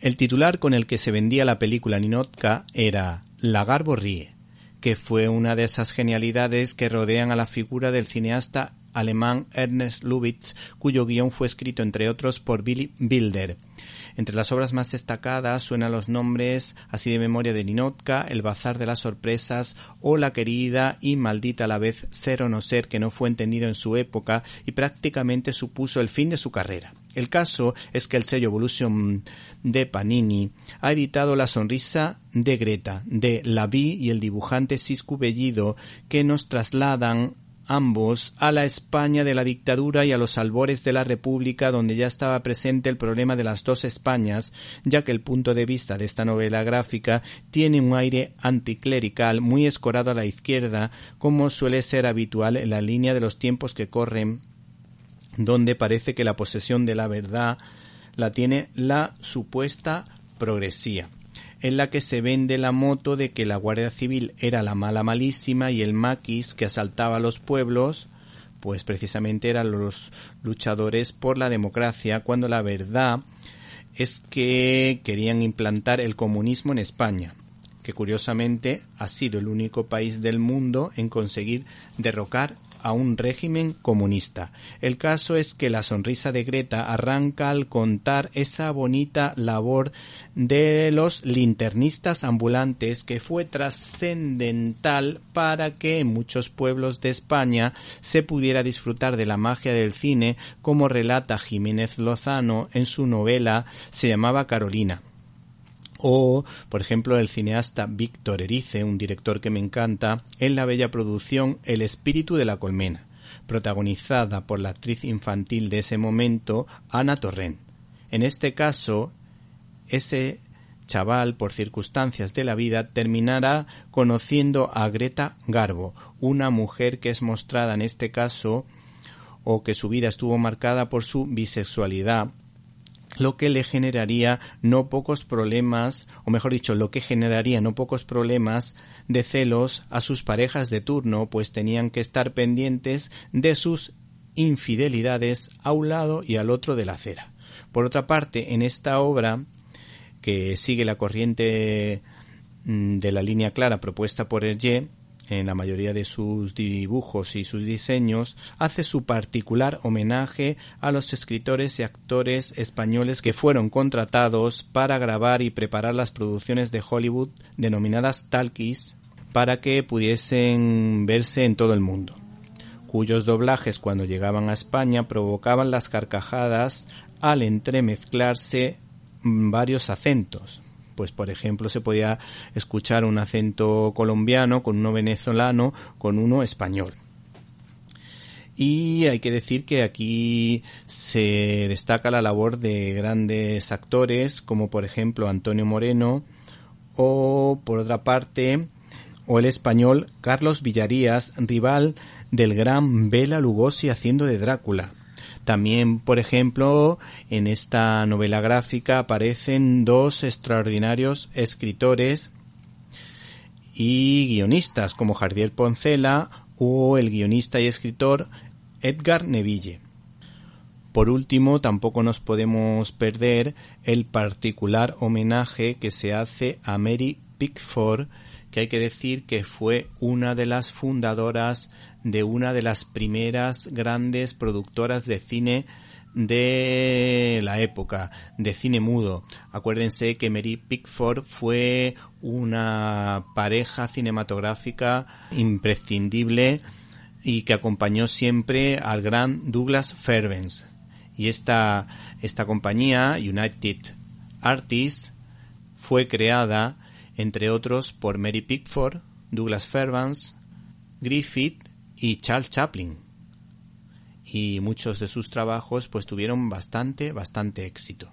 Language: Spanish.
El titular con el que se vendía la película Ninotka era La Garbo ríe, que fue una de esas genialidades que rodean a la figura del cineasta alemán Ernest Lubitsch, cuyo guion fue escrito entre otros por Billy Wilder. Entre las obras más destacadas suenan los nombres así de memoria de Ninotka, El Bazar de las Sorpresas o La querida y maldita a la vez Ser o no ser que no fue entendido en su época y prácticamente supuso el fin de su carrera. El caso es que el sello Evolution de Panini ha editado La sonrisa de Greta de Lavi y el dibujante Cisco Bellido que nos trasladan ambos a la España de la dictadura y a los albores de la República donde ya estaba presente el problema de las dos Españas, ya que el punto de vista de esta novela gráfica tiene un aire anticlerical muy escorado a la izquierda, como suele ser habitual en la línea de los tiempos que corren, donde parece que la posesión de la verdad la tiene la supuesta progresía en la que se vende la moto de que la Guardia Civil era la mala malísima y el maquis que asaltaba los pueblos, pues precisamente eran los luchadores por la democracia, cuando la verdad es que querían implantar el comunismo en España, que curiosamente ha sido el único país del mundo en conseguir derrocar a un régimen comunista. El caso es que la sonrisa de Greta arranca al contar esa bonita labor de los linternistas ambulantes que fue trascendental para que en muchos pueblos de España se pudiera disfrutar de la magia del cine como relata Jiménez Lozano en su novela se llamaba Carolina. O, por ejemplo, el cineasta Víctor Erice, un director que me encanta, en la bella producción El espíritu de la colmena, protagonizada por la actriz infantil de ese momento, Ana Torrent. En este caso, ese chaval, por circunstancias de la vida, terminará conociendo a Greta Garbo, una mujer que es mostrada en este caso o que su vida estuvo marcada por su bisexualidad lo que le generaría no pocos problemas, o mejor dicho, lo que generaría no pocos problemas de celos a sus parejas de turno, pues tenían que estar pendientes de sus infidelidades a un lado y al otro de la acera. Por otra parte, en esta obra, que sigue la corriente mm, de la línea clara propuesta por Hergé, en la mayoría de sus dibujos y sus diseños, hace su particular homenaje a los escritores y actores españoles que fueron contratados para grabar y preparar las producciones de Hollywood denominadas talkies para que pudiesen verse en todo el mundo, cuyos doblajes cuando llegaban a España provocaban las carcajadas al entremezclarse varios acentos, pues por ejemplo se podía escuchar un acento colombiano con uno venezolano con uno español. Y hay que decir que aquí se destaca la labor de grandes actores como por ejemplo Antonio Moreno o por otra parte o el español Carlos Villarías, rival del gran Bela Lugosi haciendo de Drácula. También, por ejemplo, en esta novela gráfica aparecen dos extraordinarios escritores y guionistas como Jardiel Poncela o el guionista y escritor Edgar Neville. Por último, tampoco nos podemos perder el particular homenaje que se hace a Mary Pickford, que hay que decir que fue una de las fundadoras de una de las primeras grandes productoras de cine de la época, de cine mudo. Acuérdense que Mary Pickford fue una pareja cinematográfica imprescindible y que acompañó siempre al gran Douglas Fairbanks. Y esta, esta compañía, United Artists, fue creada, entre otros, por Mary Pickford, Douglas Fairbanks, Griffith y Charles Chaplin. Y muchos de sus trabajos pues tuvieron bastante, bastante éxito.